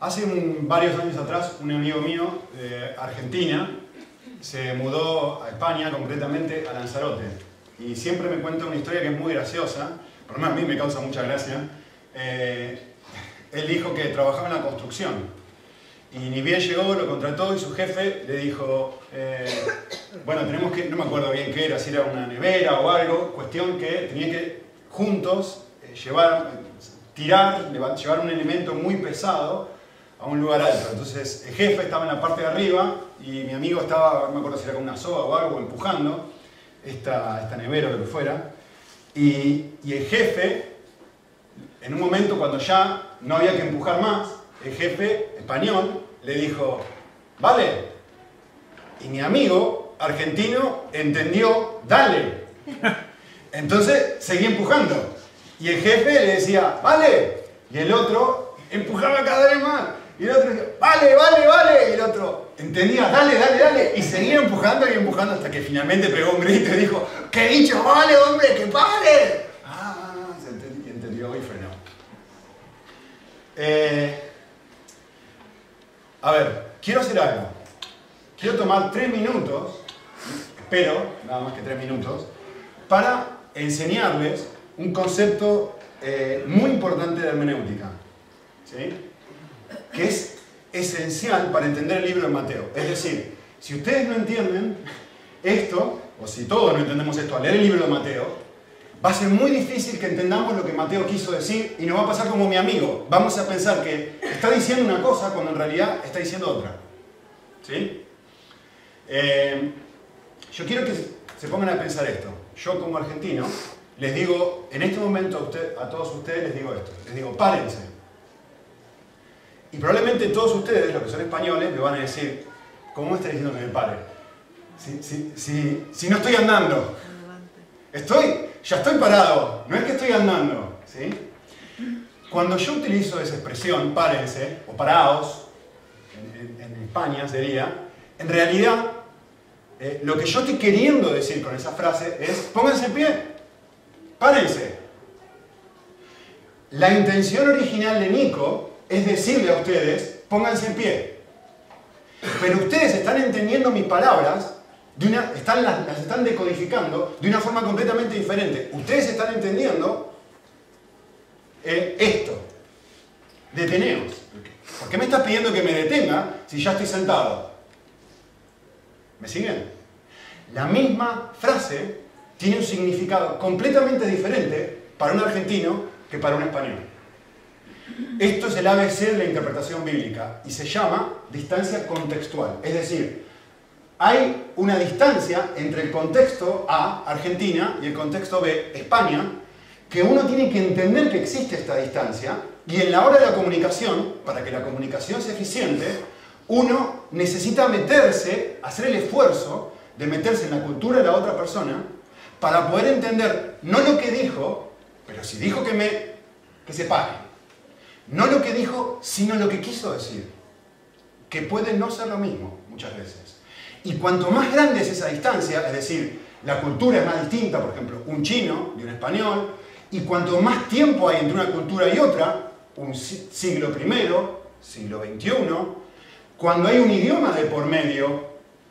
Hace varios años atrás, un amigo mío de Argentina se mudó a España, concretamente a Lanzarote. Y siempre me cuenta una historia que es muy graciosa, por lo menos a mí me causa mucha gracia. Eh, él dijo que trabajaba en la construcción y ni bien llegó, lo contrató y su jefe le dijo, eh, bueno, tenemos que, no me acuerdo bien qué era, si era una nevera o algo, cuestión que tenía que juntos eh, llevar, tirar, llevar un elemento muy pesado a un lugar alto. Entonces el jefe estaba en la parte de arriba y mi amigo estaba, no me acuerdo si era con una soga o algo, empujando esta, esta nevera o lo que fuera. Y, y el jefe, en un momento cuando ya no había que empujar más, el jefe español le dijo, vale. Y mi amigo argentino entendió, dale. Entonces seguía empujando. Y el jefe le decía, vale. Y el otro empujaba cada vez más. Y el otro decía, vale, vale, vale. Y el otro entendía, dale, dale, dale. Y seguía empujando y empujando hasta que finalmente pegó un grito y dijo, que dicho, vale, hombre, que pare. Ah, se entendió, entendió y frenó. Eh, a ver, quiero hacer algo. Quiero tomar tres minutos, espero, nada más que tres minutos, para enseñarles un concepto eh, muy importante de hermenéutica, ¿sí? Que es esencial para entender el libro de Mateo. Es decir, si ustedes no entienden esto, o si todos no entendemos esto al leer el libro de Mateo, va a ser muy difícil que entendamos lo que Mateo quiso decir y nos va a pasar como mi amigo. Vamos a pensar que está diciendo una cosa cuando en realidad está diciendo otra. ¿Sí? Eh, yo quiero que se pongan a pensar esto. Yo como argentino les digo, en este momento a, usted, a todos ustedes les digo esto. Les digo, párense. Y probablemente todos ustedes, los que son españoles, me van a decir, ¿cómo está diciendo que me pare? Si, si no estoy andando. Estoy ya estoy parado, no es que estoy andando. ¿sí? Cuando yo utilizo esa expresión, párense, o paraos, en, España sería, en realidad eh, lo que yo estoy queriendo decir con esa frase es, pónganse en pie, párense. La intención original de Nico es decirle a ustedes, pónganse en pie. Pero ustedes están entendiendo mis palabras están, las, están decodificando de una forma completamente diferente. Ustedes están entendiendo eh, esto. Deteneos. ¿Por qué me estás pidiendo que me detenga si ya estoy sentado? ¿Me siguen? La misma frase tiene un significado completamente diferente para un argentino que para un español. Esto es el ABC de la interpretación bíblica y se llama distancia contextual. Es decir, hay una distancia entre el contexto A, Argentina, y el contexto B, España, que uno tiene que entender que existe esta distancia y en la hora de la comunicación, para que la comunicación sea eficiente, uno necesita meterse, hacer el esfuerzo de meterse en la cultura de la otra persona para poder entender no lo que dijo, pero si dijo que me que se pague. No lo que dijo, sino lo que quiso decir. Que puede no ser lo mismo muchas veces. Y cuanto más grande es esa distancia, es decir, la cultura es más distinta, por ejemplo, un chino y un español, y cuanto más tiempo hay entre una cultura y otra, un siglo primero, siglo XXI, cuando hay un idioma de por medio,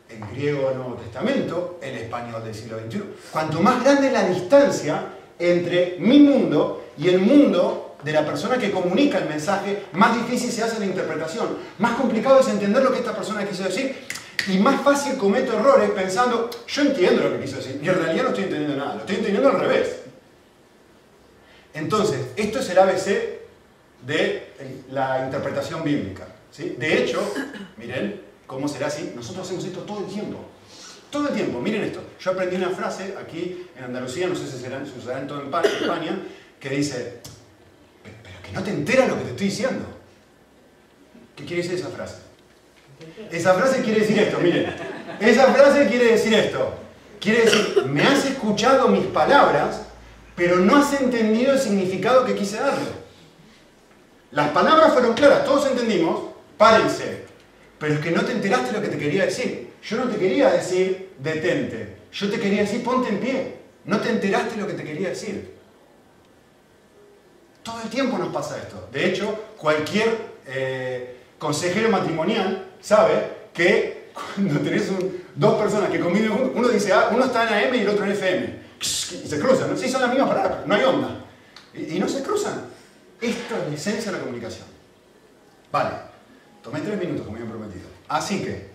el griego del Nuevo Testamento, el español del siglo XXI, cuanto más grande es la distancia entre mi mundo y el mundo de la persona que comunica el mensaje, más difícil se hace la interpretación, más complicado es entender lo que esta persona quiso decir y más fácil cometo errores pensando, yo entiendo lo que quiso decir, y en realidad no estoy entendiendo nada, lo estoy entendiendo al revés. Entonces, esto es el ABC de la interpretación bíblica. De hecho, miren cómo será así, nosotros hacemos esto todo el tiempo. Todo el tiempo, miren esto. Yo aprendí una frase aquí en Andalucía, no sé si será, en todo España, que dice, no te enteras lo que te estoy diciendo. ¿Qué quiere decir esa frase? Esa frase quiere decir esto, miren. Esa frase quiere decir esto. Quiere decir, me has escuchado mis palabras, pero no has entendido el significado que quise darle. Las palabras fueron claras, todos entendimos, párense. Pero es que no te enteraste lo que te quería decir. Yo no te quería decir detente. Yo te quería decir ponte en pie. No te enteraste lo que te quería decir. Todo el tiempo nos pasa esto. De hecho, cualquier eh, consejero matrimonial sabe que cuando tenés dos personas que conviven juntos, uno dice, ah, uno está en AM y el otro en FM. Y se cruzan, ¿no? Sí, son las mismas palabras, no hay onda. Y, no se cruzan. Esto es la esencia de la comunicación. Vale, tomé tres minutos como había prometido. Así que,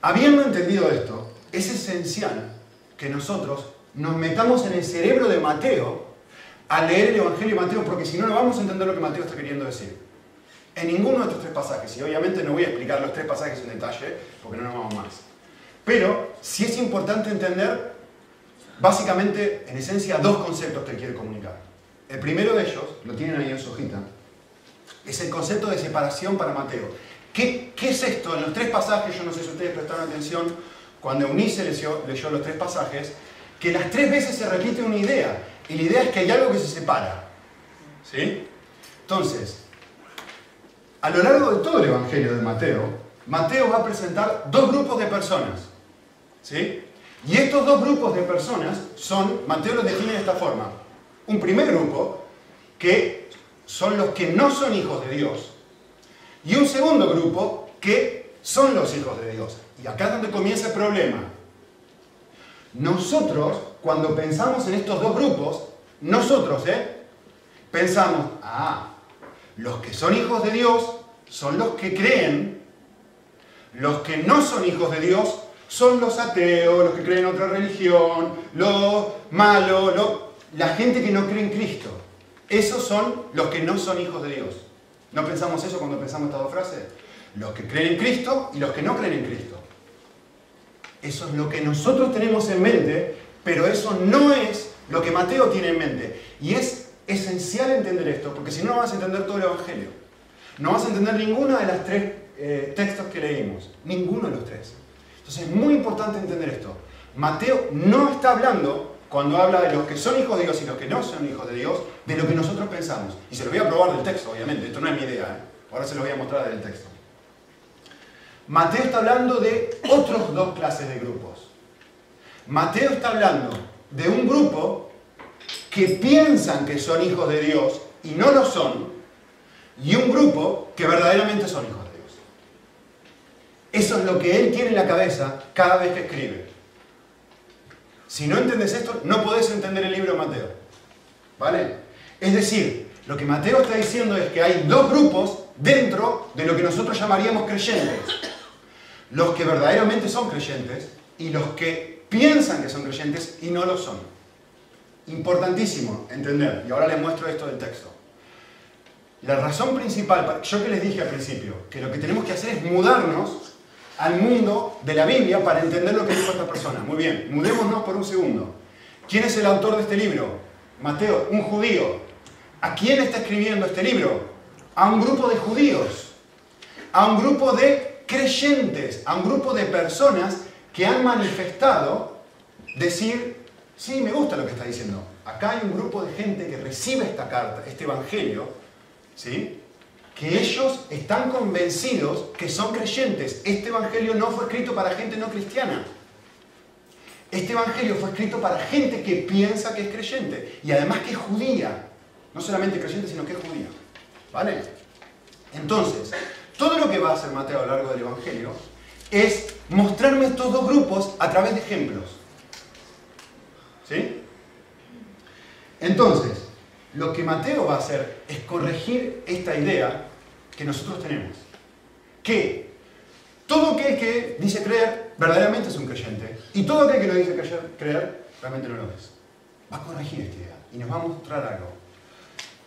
habiendo entendido esto, es esencial que nosotros nos metamos en el cerebro de Mateo a leer el Evangelio de Mateo, porque si no, no vamos a entender lo que Mateo está queriendo decir. En ninguno de estos tres pasajes, y obviamente no voy a explicar los tres pasajes en detalle, porque no nos vamos más. Pero sí es importante entender, básicamente, en esencia, dos conceptos que quiere comunicar. El primero de ellos, lo tienen ahí en su hojita, es el concepto de separación para Mateo. ¿Qué, ¿Qué, es esto? En los tres pasajes, yo no sé si ustedes prestaron atención, cuando Eunice leyó, leyó los tres pasajes, que las tres veces se repite una idea. Y la idea es que hay algo que se separa. ¿Sí? Entonces, a lo largo de todo el Evangelio de Mateo, Mateo va a presentar dos grupos de personas. ¿Sí? Y estos dos grupos de personas son, Mateo los define de esta forma. Un primer grupo, que son los que no son hijos de Dios. Y un segundo grupo, que son los hijos de Dios. Y acá es donde comienza el problema. Nosotros, cuando pensamos en estos dos grupos, nosotros, ¿eh? Pensamos, ah, los que son hijos de Dios son los que creen, los que no son hijos de Dios son los ateos, los que creen en otra religión, los malos, la gente que no cree en Cristo. Esos son los que no son hijos de Dios. ¿No pensamos eso cuando pensamos estas dos frases? Los que creen en Cristo y los que no creen en Cristo. Eso es lo que nosotros tenemos en mente, pero eso no es lo que Mateo tiene en mente. Y es esencial entender esto, porque si no, no vas a entender todo el Evangelio. No vas a entender ninguno de los tres eh, textos que leímos. Ninguno de los tres. Entonces es muy importante entender esto. Mateo no está hablando, cuando habla de los que son hijos de Dios y los que no son hijos de Dios, de lo que nosotros pensamos. Y se lo voy a probar del texto, obviamente. Esto no es mi idea. ¿eh? Ahora se lo voy a mostrar del texto. Mateo está hablando de otros dos clases de grupos. Mateo está hablando de un grupo que piensan que son hijos de Dios y no lo son, y un grupo que verdaderamente son hijos de Dios. Eso es lo que él tiene en la cabeza cada vez que escribe. Si no entiendes esto, no podés entender el libro de Mateo. ¿Vale? Es decir, lo que Mateo está diciendo es que hay dos grupos dentro de lo que nosotros llamaríamos creyentes. Los que verdaderamente son creyentes y los que piensan que son creyentes y no lo son. Importantísimo entender. Y ahora les muestro esto del texto. La razón principal, yo que les dije al principio, que lo que tenemos que hacer es mudarnos al mundo de la Biblia para entender lo que dijo esta persona. Muy bien, mudémonos por un segundo. ¿Quién es el autor de este libro? Mateo, un judío. ¿A quién está escribiendo este libro? A un grupo de judíos, a un grupo de creyentes, a un grupo de personas que han manifestado decir, sí, me gusta lo que está diciendo. Acá hay un grupo de gente que recibe esta carta, este evangelio, ¿sí? que ellos están convencidos que son creyentes. Este evangelio no fue escrito para gente no cristiana. Este evangelio fue escrito para gente que piensa que es creyente y además que es judía. No solamente creyente, sino que es judía. ¿Vale? Entonces, todo lo que va a hacer Mateo a lo largo del evangelio es mostrarme estos dos grupos a través de ejemplos. ¿Sí? Entonces, lo que Mateo va a hacer es corregir esta idea que nosotros tenemos. Que todo aquel que dice creer verdaderamente es un creyente. Y todo aquel que no dice creer realmente no lo es. Va a corregir esta idea y nos va a mostrar algo.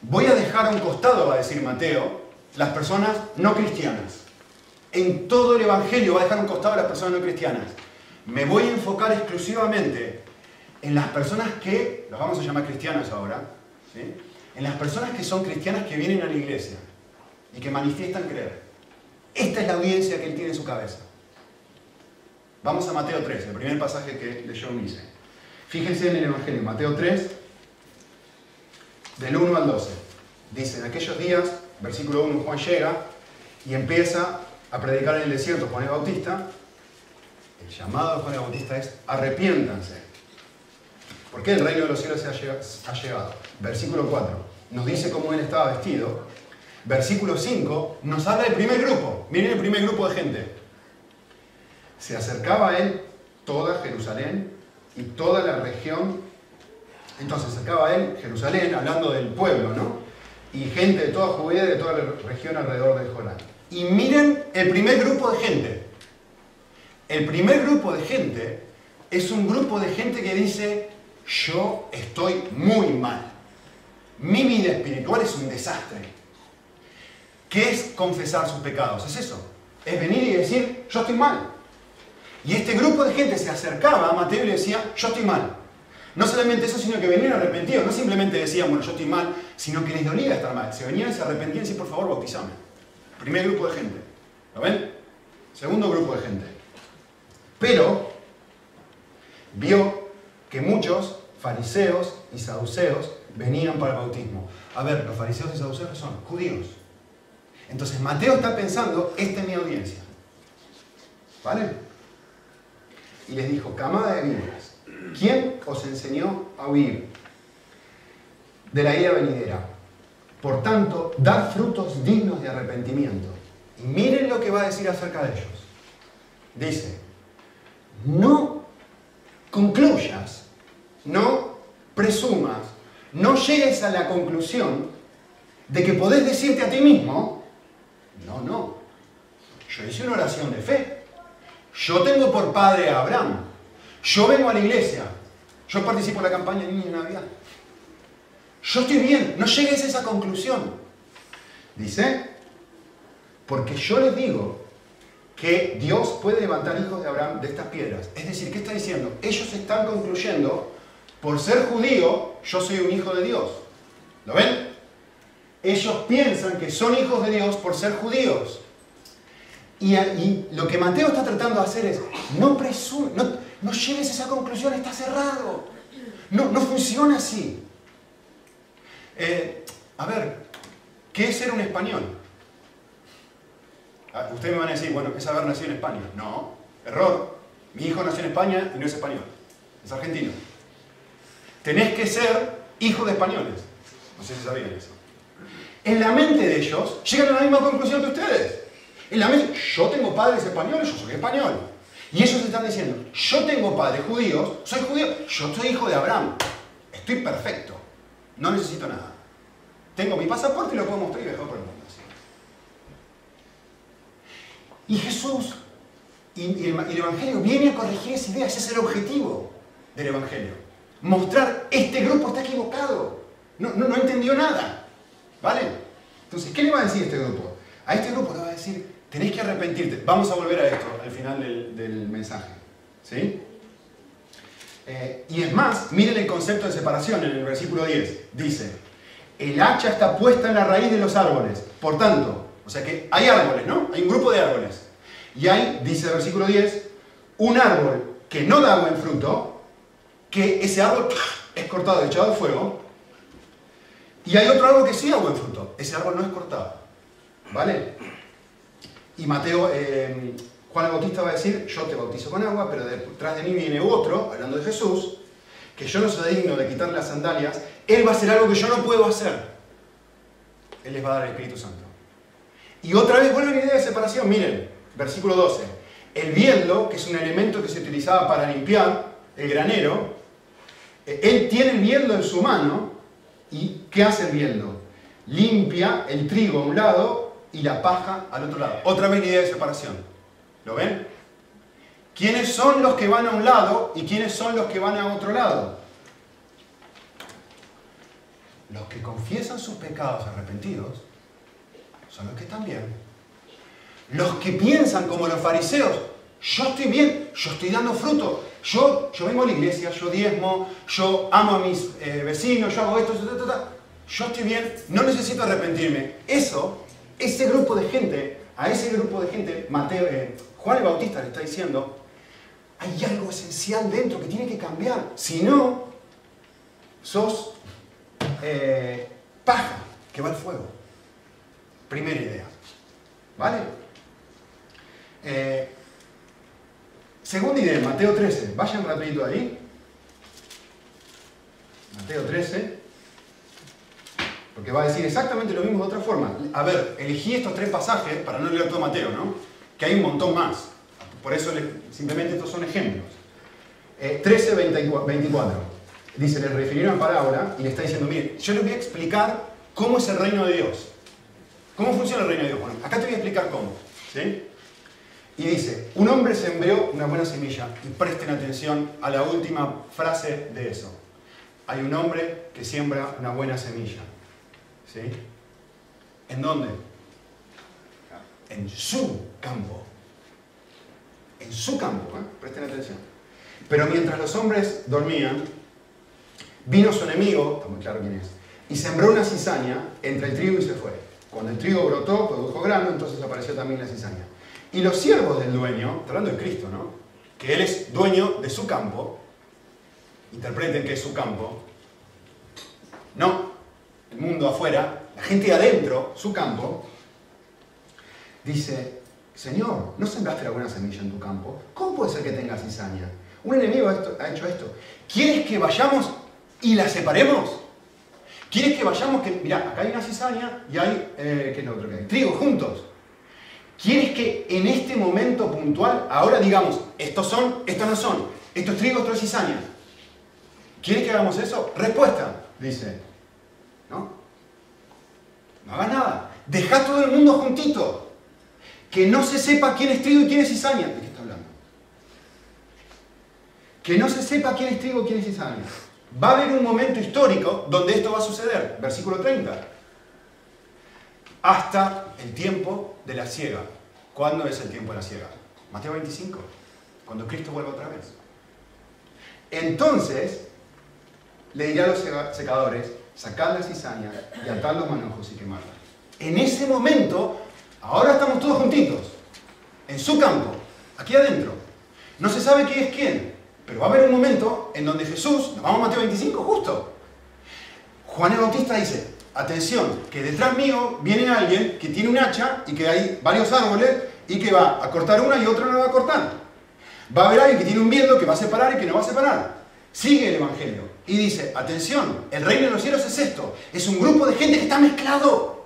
Voy a dejar a un costado, va a decir Mateo, las personas no cristianas. En todo el Evangelio va a dejar un costado a las personas no cristianas. Me voy a enfocar exclusivamente en las personas que, los vamos a llamar cristianas ahora, en las personas que son cristianas que vienen a la iglesia y que manifiestan creer. Esta es la audiencia que él tiene en su cabeza. Vamos a Mateo 3, el primer pasaje que leyó Mise. Fíjense en el Evangelio, Mateo 3, del 1 al 12. Dice, en aquellos días, versículo 1, Juan llega y empieza a predicar en el desierto Juan el Bautista. El llamado de Juan el Bautista es, arrepiéntanse ¿Por qué el reino de los cielos se ha llegado? Versículo 4. Nos dice cómo él estaba vestido. versículo 5, nos habla del primer grupo. Miren el primer grupo de gente. Se acercaba a él toda Jerusalén y toda la región. Entonces acercaba a él Jerusalén, hablando del pueblo, ¿no? Y gente de toda Judea y de toda la región alrededor del Jordán. Y miren el primer grupo de gente. El primer grupo de gente es un grupo de gente que dice, yo estoy muy mal. Mi vida espiritual es un desastre. ¿Qué es confesar sus pecados? Es eso. Es venir y decir, yo estoy mal. Y este grupo de gente se acercaba a Mateo y le decía, yo estoy mal. No solamente eso, sino que venían arrepentidos. No simplemente decían, bueno, yo estoy mal, sino que les dolía estar mal. Se venían, se arrepentían y decían, por favor, bautizame. Primer grupo de gente. ¿Lo ven? Segundo grupo de gente. Pero vio que muchos fariseos y saduceos venían para el bautismo. A ver, los fariseos y saduceos son judíos. Entonces Mateo está pensando, esta es mi audiencia. ¿Vale? Y les dijo, camada de víboras, ¿quién os enseñó a huir de la ira venidera? Por tanto, dar frutos dignos de arrepentimiento. Y miren lo que va a decir acerca de ellos. Dice, no concluyas, no presumas, no llegues a la conclusión de que podés decirte a ti mismo, no, no, yo hice una oración de fe, yo tengo por padre a Abraham, yo vengo a la iglesia, yo participo en la campaña de Niños de Navidad, yo estoy bien, no llegues a esa conclusión. Dice, porque yo les digo que Dios puede levantar hijos de Abraham de estas piedras. Es decir, ¿qué está diciendo? Ellos están concluyendo, por ser judío, yo soy un hijo de Dios. ¿Lo ven? Ellos piensan que son hijos de Dios por ser judíos. Y, lo que Mateo está tratando de hacer es, no presume, no, no llegues a esa conclusión, está cerrado. No, no funciona así. Eh, a ver, ¿qué es ser un español? Ah, ustedes me van a decir, bueno, ¿qué es haber nacido en España? No, error. Mi hijo nació en España y no es español, es argentino. Tenés que ser hijo de españoles. No sé si sabían eso. En la mente de ellos llegan a la misma conclusión que ustedes. En la mente, yo tengo padres españoles, yo soy español. Y ellos están diciendo, yo tengo padres judíos, soy judío, yo soy hijo de Abraham. Estoy perfecto. No necesito nada. Tengo mi pasaporte y lo puedo mostrar y viajar por el mundo. Y Jesús y el Evangelio viene a corregir esa idea, ese es el objetivo del Evangelio. Mostrar, este grupo está equivocado, no, no, entendió nada. ¿Vale? Entonces, ¿qué le va a decir este grupo? A este grupo le va a decir, tenéis que arrepentirte. Vamos a volver a esto al final del, mensaje. ¿Sí? Eh, y es más, miren el concepto de separación en el versículo 10. Dice, el hacha está puesta en la raíz de los árboles. Por tanto, o sea que hay árboles, ¿no? Hay un grupo de árboles. Y hay, dice el versículo 10, un árbol que no da buen fruto, que ese árbol es cortado, echado al fuego. Y hay otro árbol que sí da buen fruto. Ese árbol no es cortado. ¿Vale? Y Mateo, eh, Juan el Bautista va a decir, yo te bautizo con agua, pero detrás de mí viene otro, hablando de Jesús, que yo no soy digno de quitarle las sandalias, Él va a hacer algo que yo no puedo hacer. Él les va a dar el Espíritu Santo. Y otra vez vuelve la idea de separación. Miren, versículo 12. El bieldo, que es un elemento que se utilizaba para limpiar el granero, eh, él tiene el bieldo en su mano y ¿qué hace el bieldo? Limpia el trigo a un lado y la paja al otro lado. Otra vez la idea de separación. ¿Lo ven? ¿Quiénes son los que van a un lado y quiénes son los que van a otro lado? Los que confiesan sus pecados arrepentidos son los que están bien. Los que piensan como los fariseos, yo estoy bien, yo estoy dando fruto, yo, yo vengo a la iglesia, yo diezmo, yo amo a mis eh, vecinos, yo hago esto, yo estoy bien, no necesito arrepentirme. Eso, ese grupo de gente, a ese grupo de gente, Mateo, eh, Juan el Bautista le está diciendo, hay algo esencial dentro que tiene que cambiar. Si no, sos eh, paja que va al fuego. Primera idea. ¿Vale? Eh, segunda idea, Mateo 13. Vayan rapidito ahí. Mateo 13. Porque va a decir exactamente lo mismo de otra forma. A ver, elegí estos tres pasajes para no leer todo Mateo, ¿no? Que hay un montón más. Por eso simplemente estos son ejemplos. 13, eh, 24. Dice, le refirió una palabra y le está diciendo, mire, yo le voy a explicar cómo es el reino de Dios. ¿Cómo funciona el reino de Dios? Bueno, acá te voy a explicar cómo. ¿sí? Y dice, un hombre sembró una buena semilla. Y presten atención a la última frase de eso. Hay un hombre que siembra una buena semilla. ¿Sí? ¿En dónde? En su campo. En su campo, ¿eh? presten atención. Pero mientras los hombres dormían, vino su enemigo, está muy claro quién es, y sembró una cizaña entre el trigo y se fue. Cuando el trigo brotó, produjo grano, entonces apareció también la cizaña. Y los siervos del dueño, hablando de Cristo, ¿no? Que Él es dueño de su campo, interpreten que es su campo, no, el mundo afuera, la gente adentro, su campo, dice, Señor, ¿no sembraste alguna semilla en tu campo? ¿Cómo puede ser que tengas cizaña? Un enemigo ha hecho esto. ¿Quieres que vayamos y la separemos? ¿Quieres que vayamos que, mira, acá hay una cizaña y hay, eh, ¿qué es lo otro que hay? Trigo juntos. ¿Quieres que en este momento puntual, ahora digamos, estos son, estos no son, estos trigos, esto es cizaña? ¿Quieres que hagamos eso? Respuesta, dice. ¿No? No hagas nada. Deja todo el mundo juntito. Que no se sepa quién es trigo y quién es cizaña. ¿De qué está hablando? Que no se sepa quién es trigo y quién es cizaña. Va a haber un momento histórico donde esto va a suceder. Versículo 30 hasta el tiempo de la ciega. ¿Cuándo es el tiempo de la ciega? Mateo 25, cuando Cristo vuelva otra vez. Entonces, le dirá a los secadores, sacad la cizaña y atad los manojos y quemadla. En ese momento, ahora estamos todos juntitos, en su campo, aquí adentro. No se sabe quién es quién, pero va a haber un momento en donde Jesús, nos vamos a Mateo 25 justo, Juan el Bautista dice, atención, que detrás mío viene alguien que tiene un hacha y que hay varios árboles y que va a cortar una y otra no va a cortar. Va a haber alguien que tiene un viento que va a separar y que no va a separar. Sigue el Evangelio y dice, atención, el reino de los cielos es esto, es un grupo de gente que está mezclado.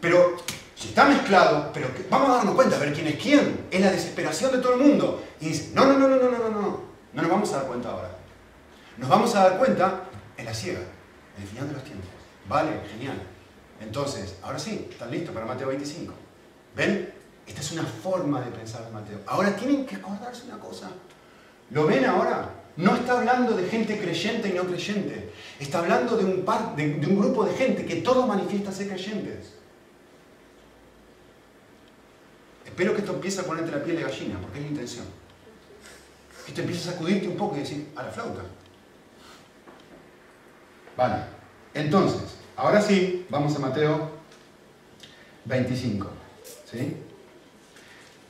Pero si está mezclado, pero vamos a darnos cuenta, a ver quién es quién. Es la desesperación de todo el mundo. Y dice, no, no, no, no, no, no, no, no nos vamos a dar cuenta ahora. Nos vamos a dar cuenta en la ciega el final de los tiempos. Vale, genial. Entonces, ahora sí, están listos para Mateo 25. ¿Ven? Esta es una forma de pensar de Mateo. Ahora tienen que acordarse una cosa. ¿Lo ven ahora? No está hablando de gente creyente y no creyente. Está hablando de un, grupo de gente que todos manifiestan ser creyentes. Espero que esto empiece a ponerte la piel de gallina, porque es la intención. Que esto empiece a sacudirte un poco y decir, a la flauta. Vale, entonces, ahora sí, vamos a Mateo 25. ¿sí?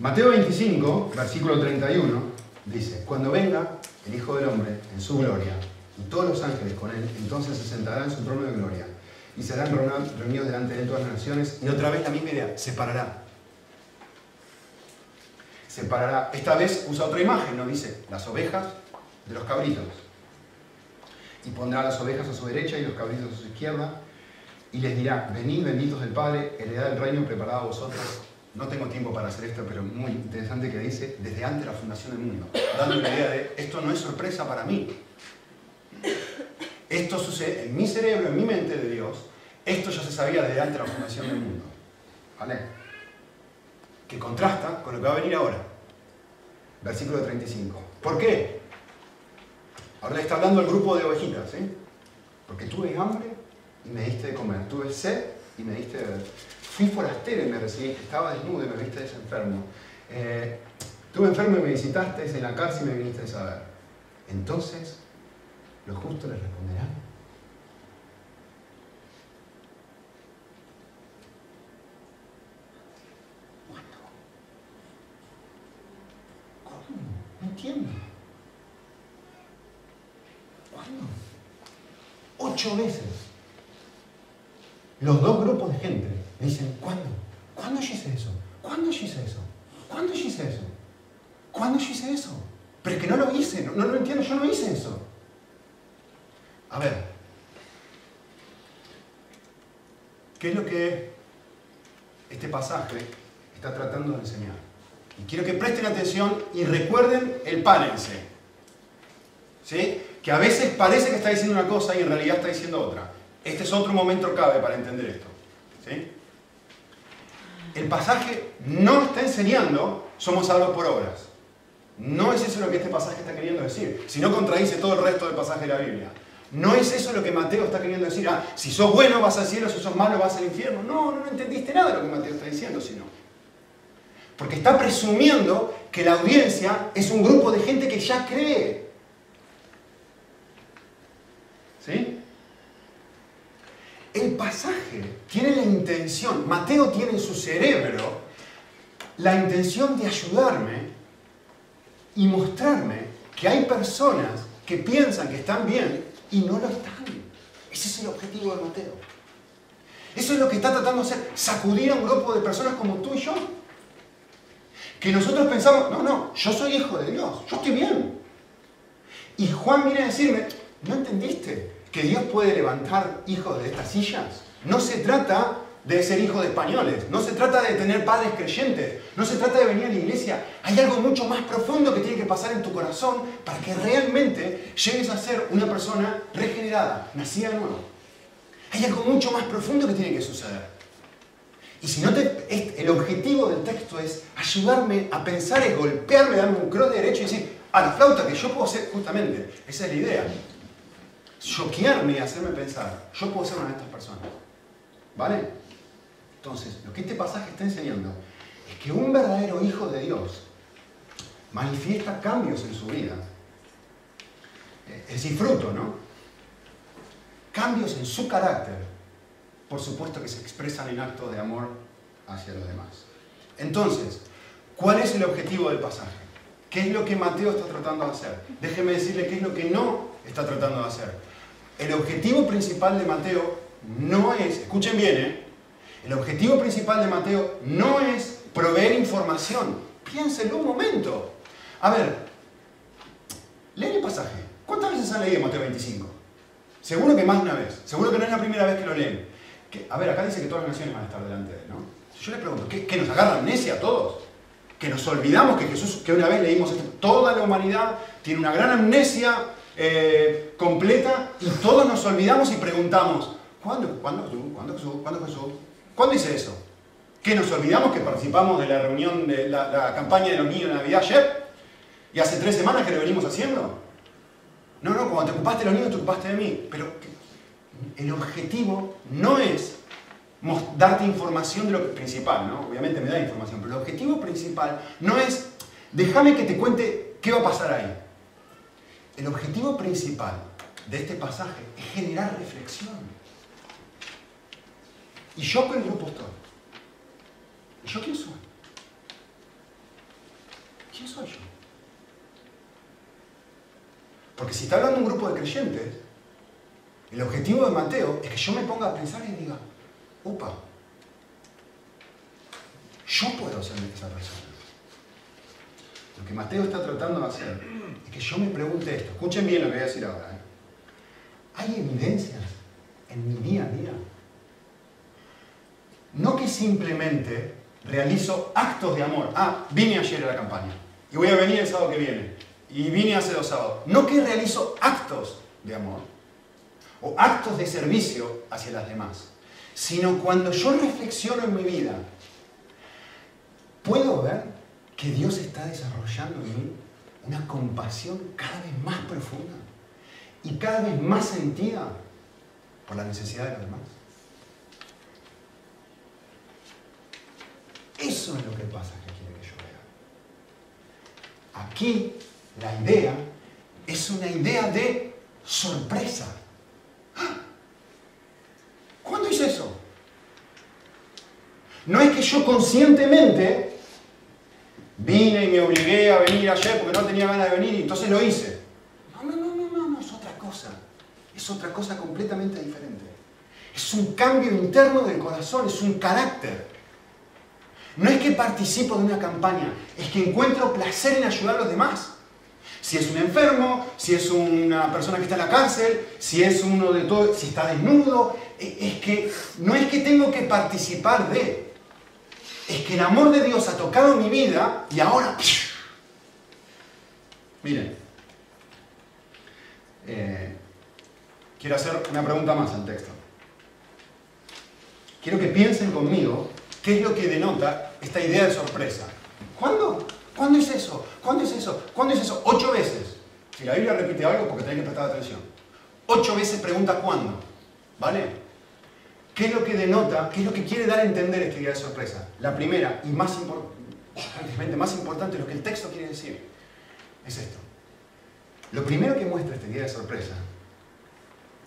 Mateo 25, versículo 31, dice, cuando venga el Hijo del Hombre en su gloria y todos los ángeles con él, entonces se sentará en su trono de gloria y serán reunidos delante de todas las naciones y otra vez la misma idea, separará. Separará. Esta vez usa otra imagen, ¿no? Dice las ovejas de los cabritos y pondrá las ovejas a su derecha y los cabritos a su izquierda, y les dirá, venid benditos del Padre, heredad del reino preparado a vosotros. No tengo tiempo para hacer esto, pero muy interesante que dice, desde antes de la fundación del mundo, dando la idea de, esto no es sorpresa para mí. Esto sucede en mi cerebro, en mi mente de Dios, esto ya se sabía desde antes de la fundación del mundo. ¿Vale? Que contrasta con lo que va a venir ahora. Versículo 35. ¿Por qué? Ahora está hablando al grupo de ovejitas, ¿sí? Porque tuve hambre y me diste de comer, tuve sed y me diste de beber. Fui forastero y me recibiste, estaba desnudo y me viste enfermo. Eh, tuve enfermo y me visitaste, en la cárcel y me viniste a saber. Entonces, los justos le responderán. ¿Cuándo? ¿Cómo? No entiendo. Ocho veces. Los dos grupos de gente dicen, ¿cuándo? ¿Cuándo yo hice eso? ¿Cuándo yo hice eso? ¿Cuándo yo hice eso? ¿Cuándo yo hice eso? Pero es que no lo hice, no, lo entiendo, yo no hice eso. A ver, ¿Qué es lo que este pasaje está tratando de enseñar? Y quiero que presten atención y recuerden el párense. ¿Sí? Que a veces parece que está diciendo una cosa y en realidad está diciendo otra. Este es otro momento clave para entender esto. ¿Sí? El pasaje no está enseñando somos salvos por obras. No es eso lo que este pasaje está queriendo decir, si no contradice todo el resto del pasaje de la Biblia. No es eso lo que Mateo está queriendo decir. Ah, si sos bueno vas al cielo, si sos malo vas al infierno. No, no, entendiste nada de lo que Mateo está diciendo, sino. Porque está presumiendo que la audiencia es un grupo de gente que ya cree. ¿Sí? El pasaje tiene la intención, Mateo tiene en su cerebro la intención de ayudarme y mostrarme que hay personas que piensan que están bien y no lo están. Ese es el objetivo de Mateo. Eso es lo que está tratando de hacer, sacudir a un grupo de personas como tú y yo. Que nosotros pensamos, no, no, yo soy hijo de Dios, yo estoy bien. Y Juan viene a decirme, ¿no entendiste que Dios puede levantar hijos de estas sillas? No se trata de ser hijo de españoles, no se trata de tener padres creyentes, no se trata de venir a la iglesia. Hay algo mucho más profundo que tiene que pasar en tu corazón para que realmente llegues a ser una persona regenerada, nacida de nuevo. Hay algo mucho más profundo que tiene que suceder. Y si no te, el objetivo del texto es ayudarme a pensar, es golpearme, darme un cross derecho y decir, a la flauta que yo puedo ser, justamente, esa es la idea. Choquearme y hacerme pensar, yo puedo ser una de estas personas. ¿Vale? Entonces, lo que este pasaje está enseñando es que un verdadero hijo de Dios manifiesta cambios en su vida. Es decir, fruto, ¿no? Cambios en su carácter, por supuesto que se expresan en actos de amor hacia los demás. Entonces, ¿cuál es el objetivo del pasaje? ¿Qué es lo que Mateo está tratando de hacer? Déjeme decirle qué es lo que no está tratando de hacer. El objetivo principal de Mateo no es, escuchen bien, ¿eh? El objetivo principal de Mateo no es proveer información. Piénsenlo un momento. A ver, leen el pasaje. ¿Cuántas veces han leído Mateo 25? Seguro que más de una vez. Seguro que no es la primera vez que lo leen. a ver, acá dice que todas las naciones van a estar delante de él, ¿no? Yo les pregunto, ¿qué, nos agarra amnesia a todos? Que nos olvidamos que Jesús, que una vez leímos esto, toda la humanidad tiene una gran amnesia eh, completa y todos nos olvidamos y preguntamos, ¿cuándo? ¿Cuándo Jesús? ¿Cuándo Jesús? ¿Cuándo? ¿Cuándo hice eso? ¿Que nos olvidamos que participamos de la reunión de la, campaña de los niños de Navidad ayer? ¿Y hace tres semanas que lo venimos haciendo? No, no, cuando te ocupaste de los niños te ocupaste de mí. Pero el objetivo no es darte información de lo principal, ¿no? Obviamente me da información, pero el objetivo principal no es déjame que te cuente qué va a pasar ahí. El objetivo principal de este pasaje es generar reflexión. ¿Y yo qué grupo estoy? ¿Y yo quién soy? ¿Quién soy yo? Porque si está hablando un grupo de creyentes, el objetivo de Mateo es que yo me ponga a pensar y diga, upa, yo puedo ser esa persona. Lo que Mateo está tratando de hacer es que yo me pregunte esto. Escuchen bien lo que voy a decir ahora. ¿eh? ¿Hay evidencias en mi día a día no que simplemente realizo actos de amor. Ah, vine ayer a la campaña y voy a venir el sábado que viene. Y vine hace dos sábados. No que realizo actos de amor o actos de servicio hacia las demás, sino cuando yo reflexiono en mi vida, puedo ver que Dios está desarrollando en mí una compasión cada vez más profunda y cada vez más sentida por la necesidad de los demás. Eso es lo que pasa que quiere que yo vea. Aquí la idea es una idea de sorpresa. ¡Ah! ¿Cuándo hice eso? No es que yo conscientemente vine y me obligué a venir ayer porque no tenía ganas de venir y entonces lo hice. No, no, no, no, no, no, es otra cosa. Es otra cosa completamente diferente. Es un cambio interno del corazón, es un carácter. No es que participo de una campaña, es que encuentro placer en ayudar a los demás. Si es un enfermo, si es una persona que está en la cárcel, si es uno de todos, si está desnudo, e, es que no es que tengo que participar de, es que el amor de Dios ha tocado mi vida y ahora... Miren, eh, quiero hacer una pregunta más al texto. Quiero que piensen conmigo qué es lo que denota esta idea de sorpresa. ¿Cuándo? ¿Cuándo es eso? ¿Cuándo es eso? ¿Cuándo es eso? Ocho veces. Si la Biblia repite algo, porque tenés que prestar atención. Ocho veces pregunta cuándo. ¿Vale? ¿Qué es lo que denota, qué es lo que quiere dar a entender esta idea de sorpresa? La primera y más, más importante, lo que el texto quiere decir, es esto. Lo primero que muestra esta idea de sorpresa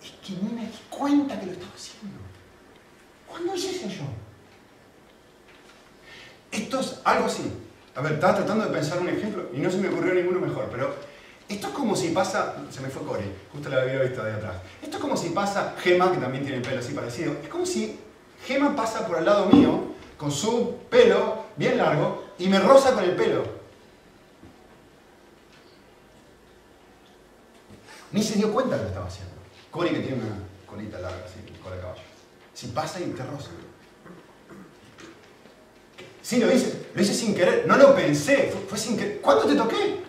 es que ni me di cuenta que lo estaba haciendo. ¿Cuándo hice eso yo? Esto es algo así. A ver, estaba tratando de pensar un ejemplo y no se me ocurrió ninguno mejor, pero esto es como si pasa, se me fue Corey, justo la había visto de atrás. Esto es como si pasa Gema, que también tiene el pelo así parecido. Es como si Gema pasa por al lado mío con su pelo bien largo y me roza con el pelo. Ni se dio cuenta de lo que estaba haciendo. Corey que tiene una colita larga así, cola de caballo. Si pasa y te roza. Sí, lo hice, lo hice sin querer, no lo pensé, fue, sin querer. ¿Cuándo te toqué?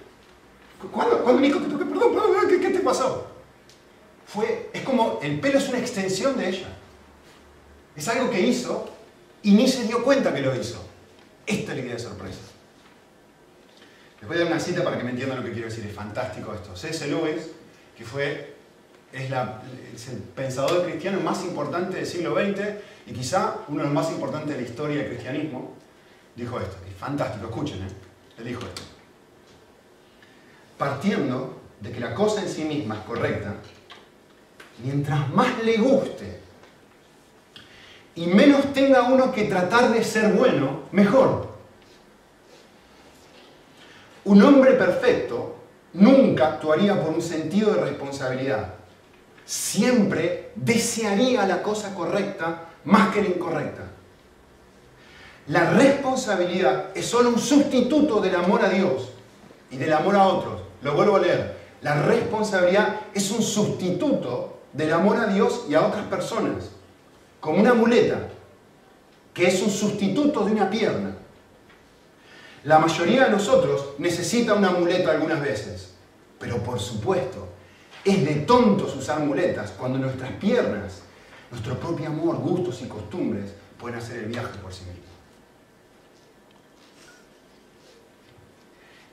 ¿Cuándo, ¿Cuándo, Nico, te toqué? Perdón, perdón, ¿qué, te pasó? Fue, es como, el pelo es una extensión de ella. Es algo que hizo y ni se dio cuenta que lo hizo. Esta es la idea de sorpresa. Les voy a dar una cita para que me entiendan lo que quiero decir. Es fantástico esto. C.S. Lewis, que fue, es, el pensador cristiano más importante del siglo XX y quizá uno de los más importantes de la historia del cristianismo, dijo esto. Es fantástico, escuchen, ¿eh? Dijo esto. Partiendo de que la cosa en sí misma es correcta, mientras más le guste y menos tenga uno que tratar de ser bueno, mejor. Un hombre perfecto nunca actuaría por un sentido de responsabilidad. Siempre desearía la cosa correcta más que la incorrecta. La responsabilidad es solo un sustituto del amor a Dios y del amor a otros. Lo vuelvo a leer. La responsabilidad es un sustituto del amor a Dios y a otras personas. Como una muleta, que es un sustituto de una pierna. La mayoría de nosotros necesita una muleta algunas veces. Pero por supuesto, es de tontos usar muletas cuando nuestras piernas, nuestro propio amor, gustos y costumbres pueden hacer el viaje por sí mismos.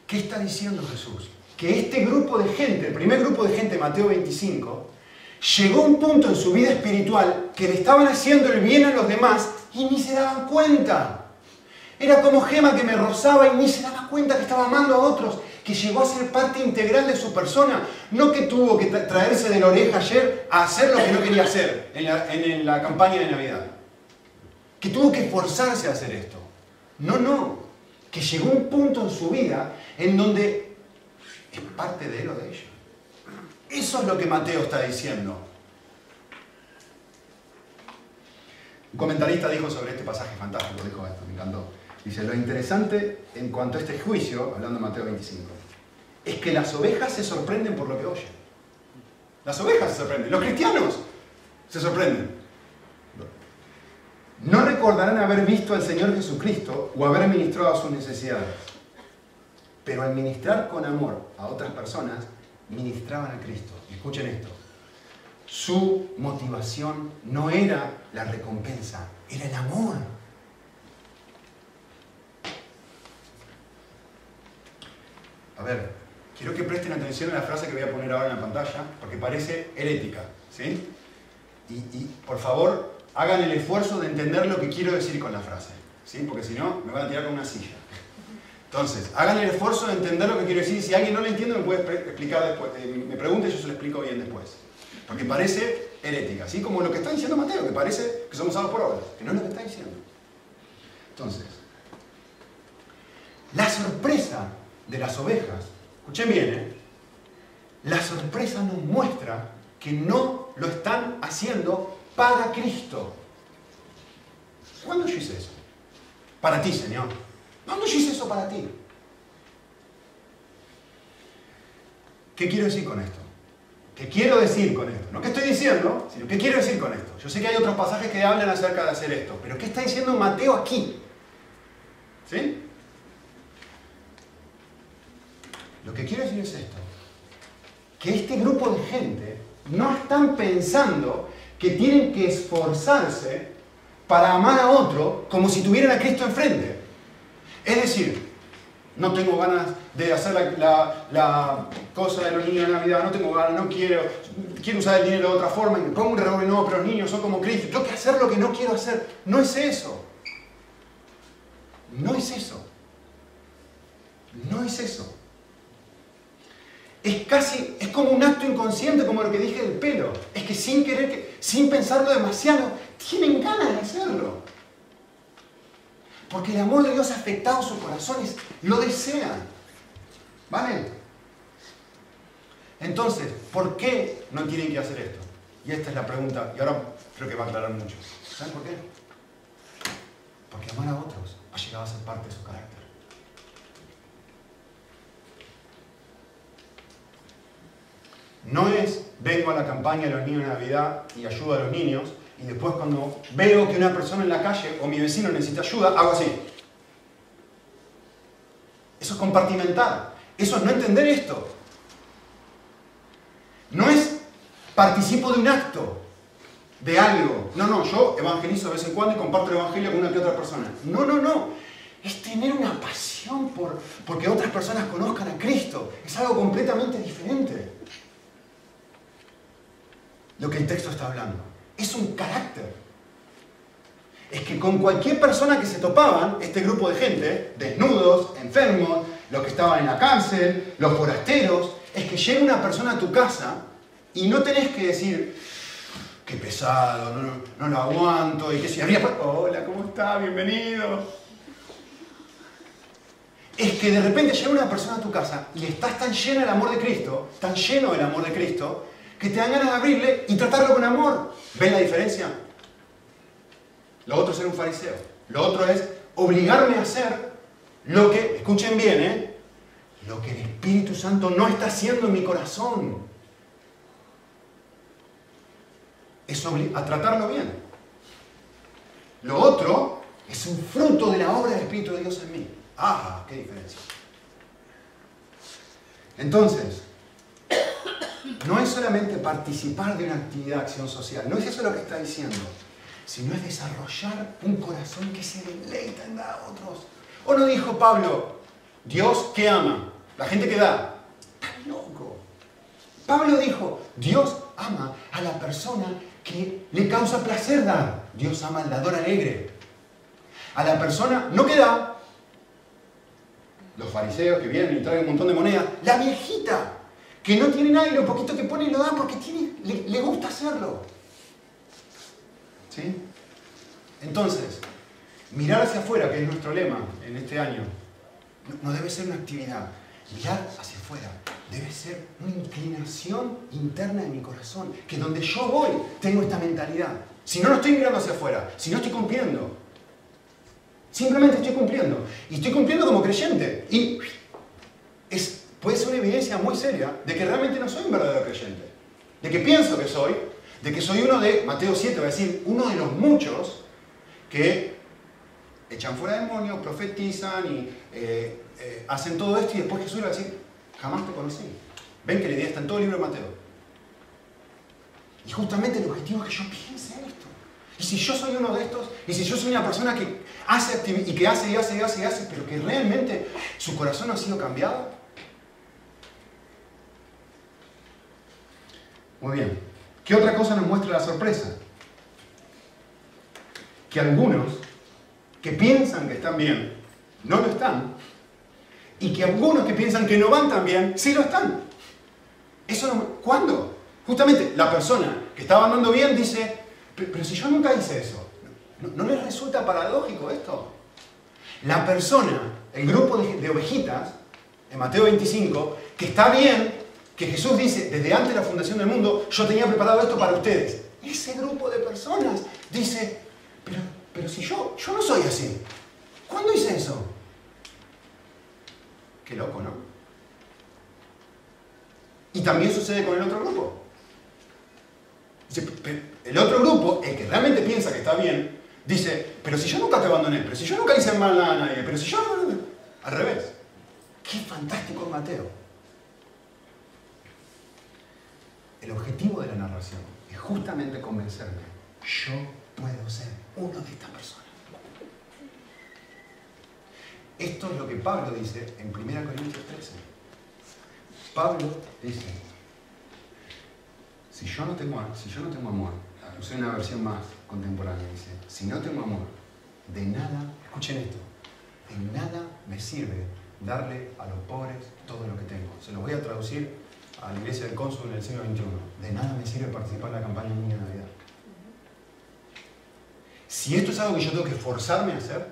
¿Qué está diciendo Jesús? Que este grupo de gente, el primer grupo de gente, Mateo 25, llegó a un punto en su vida espiritual que le estaban haciendo el bien a los demás y ni se daban cuenta. Era como Gema que me rozaba y ni se daba cuenta que estaba amando a otros, que llegó a ser parte integral de su persona. No que tuvo que traerse de la oreja ayer a hacer lo que no quería hacer en la, en la campaña de Navidad. Que tuvo que forzarse a hacer esto. No, no. Que llegó un punto en su vida en donde es parte de él o de ella. Eso es lo que Mateo está diciendo. Un comentarista dijo sobre este pasaje fantástico, dijo esto, me encantó. Dice, lo interesante en cuanto a este juicio, hablando de Mateo 25, es que las ovejas se sorprenden por lo que oyen. Las ovejas se sorprenden, los cristianos se sorprenden. No recordarán haber visto al Señor Jesucristo o haber ministrado a sus necesidades. Pero al ministrar con amor a otras personas, ministraban a Cristo. escuchen esto. Su motivación no era la recompensa, era el amor. A ver, quiero que presten atención a la frase que voy a poner ahora en la pantalla, porque parece herética. ¿sí? Y, y por favor, hagan el esfuerzo de entender lo que quiero decir con la frase. ¿sí? Porque si no, me van a tirar con una silla. Entonces, hagan el esfuerzo de entender lo que quiero decir. Si alguien no lo entiende, me puede explicar después. Eh, me pregunta y yo se lo explico bien después. Porque parece herética, así como lo que está diciendo Mateo, que parece que somos salvos por obras, que no es lo que está diciendo. Entonces, la sorpresa de las ovejas, escuchen bien, ¿eh? la sorpresa nos muestra que no lo están haciendo para Cristo. ¿Cuándo yo hice eso? Para ti, Señor. ¿Cuándo yo hice eso para ti? ¿Qué quiero decir con esto? ¿Qué quiero decir con esto? No qué estoy diciendo, sino qué quiero decir con esto. Yo sé que hay otros pasajes que hablan acerca de hacer esto, pero ¿qué está diciendo Mateo aquí? ¿Sí? Lo que quiero decir es esto. Que este grupo de gente no están pensando que tienen que esforzarse para amar a otro como si tuvieran a Cristo enfrente. Es decir, no tengo ganas de hacer la, cosa de los niños de Navidad, no tengo ganas, no quiero, quiero usar el dinero de otra forma y pongo un revólver, no, pero los niños son como Cristo, tengo que hacer lo que no quiero hacer. No es eso. No es eso. No es eso. Es casi, es como un acto inconsciente, como lo que dije del pelo. Es que sin querer, sin pensarlo demasiado, tienen ganas de hacerlo. Porque el amor de Dios ha afectado sus corazones, lo desean. ¿Vale? Entonces, ¿por qué no tienen que hacer esto? Y esta es la pregunta, y ahora creo que va a aclarar mucho. ¿Saben por qué? Porque amar a otros ha llegado a ser parte de su carácter. No es vengo a la campaña de los niños de Navidad y ayudo a los niños, y después cuando veo que una persona en la calle o mi vecino necesita ayuda, hago así. Eso es compartimentar. Eso es no entender esto. No es participo de un acto, de algo. No, no, yo evangelizo de vez en cuando y comparto el evangelio con una que otra persona. No, no, no. Es tener una pasión por porque otras personas conozcan a Cristo. Es algo completamente diferente. Lo que el texto está hablando es un carácter. Es que con cualquier persona que se topaban, este grupo de gente, desnudos, enfermos, los que estaban en la cárcel, los forasteros, es que llega una persona a tu casa y no tenés que decir, qué pesado, no, lo aguanto, y que si habría... Hola, ¿cómo está? Bienvenido. Es que de repente llega una persona a tu casa y estás tan lleno del amor de Cristo, tan lleno del amor de Cristo, que te dan ganas de abrirle y tratarlo con amor. ¿Ven la diferencia? Lo otro es ser un fariseo. Lo otro es obligarme a hacer lo que, escuchen bien, ¿eh? lo que el Espíritu Santo no está haciendo en mi corazón. Es a tratarlo bien. Lo otro es un fruto de la obra del Espíritu de Dios en mí. ¡Ah! ¡Qué diferencia! Entonces, no es solamente participar de una actividad de acción social, no es eso lo que está diciendo, sino es desarrollar un corazón que se deleita en dar a otros. ¿O no dijo Pablo, Dios que ama? La gente que da. Está loco. Pablo dijo, Dios ama a la persona que le causa placer dar. Dios ama al dador alegre. A la persona no que da, los fariseos que vienen y traen un montón de monedas, la viejita que no tiene nada y lo poquito que pone lo da porque tiene, le, gusta hacerlo. ¿Sí? Entonces, mirar hacia afuera, que es nuestro lema en este año, no, debe ser una actividad. Mirar hacia afuera debe ser una inclinación interna de mi corazón, que donde yo voy tengo esta mentalidad. Si no, no estoy mirando hacia afuera, si no estoy cumpliendo. Simplemente estoy cumpliendo. Y estoy cumpliendo como creyente. Y puede ser una evidencia muy seria de que realmente no soy un verdadero creyente. De que pienso que soy, de que soy uno de, Mateo 7 va a decir, uno de los muchos que echan fuera demonios, profetizan y eh, eh, hacen todo esto y después Jesús le va a decir, jamás te conocí. Ven que la idea está en todo el libro de Mateo. Y justamente el objetivo es que yo piense esto. Y si yo soy uno de estos, y si yo soy una persona que hace y que hace y hace y hace y hace, pero que realmente su corazón ha sido cambiado, Muy bien. ¿Qué otra cosa nos muestra la sorpresa? Que algunos que piensan que están bien, no lo están. Y que algunos que piensan que no van tan bien, sí lo están. Eso no, ¿Cuándo? Justamente la persona que estaba andando bien dice, pero, si yo nunca hice eso, ¿no, ¿no les resulta paradójico esto? La persona, el grupo de, de ovejitas, en Mateo 25, que está bien, que Jesús dice, desde antes de la fundación del mundo, yo tenía preparado esto para ustedes. Ese grupo de personas dice, pero, pero si yo, yo no soy así. ¿Cuándo hice eso? Qué loco, ¿no? Y también sucede con el otro grupo. El otro grupo, el que realmente piensa que está bien, dice, pero si yo nunca te abandoné, pero si yo nunca hice mal a nadie, pero si yo... Al revés. Qué fantástico Mateo. El objetivo de la narración es justamente convencerme, yo puedo ser uno de estas personas. Esto es lo que Pablo dice en 1 Corintios 13. Pablo dice, si yo no tengo, si yo no tengo amor, usé una versión más contemporánea, dice, si no tengo amor, de nada, escuchen esto, de nada me sirve darle a los pobres todo lo que tengo. Se lo voy a traducir a la iglesia del cónsul en el siglo XXI. De nada me sirve participar en la campaña Niña Navidad. Si esto es algo que yo tengo que forzarme a hacer,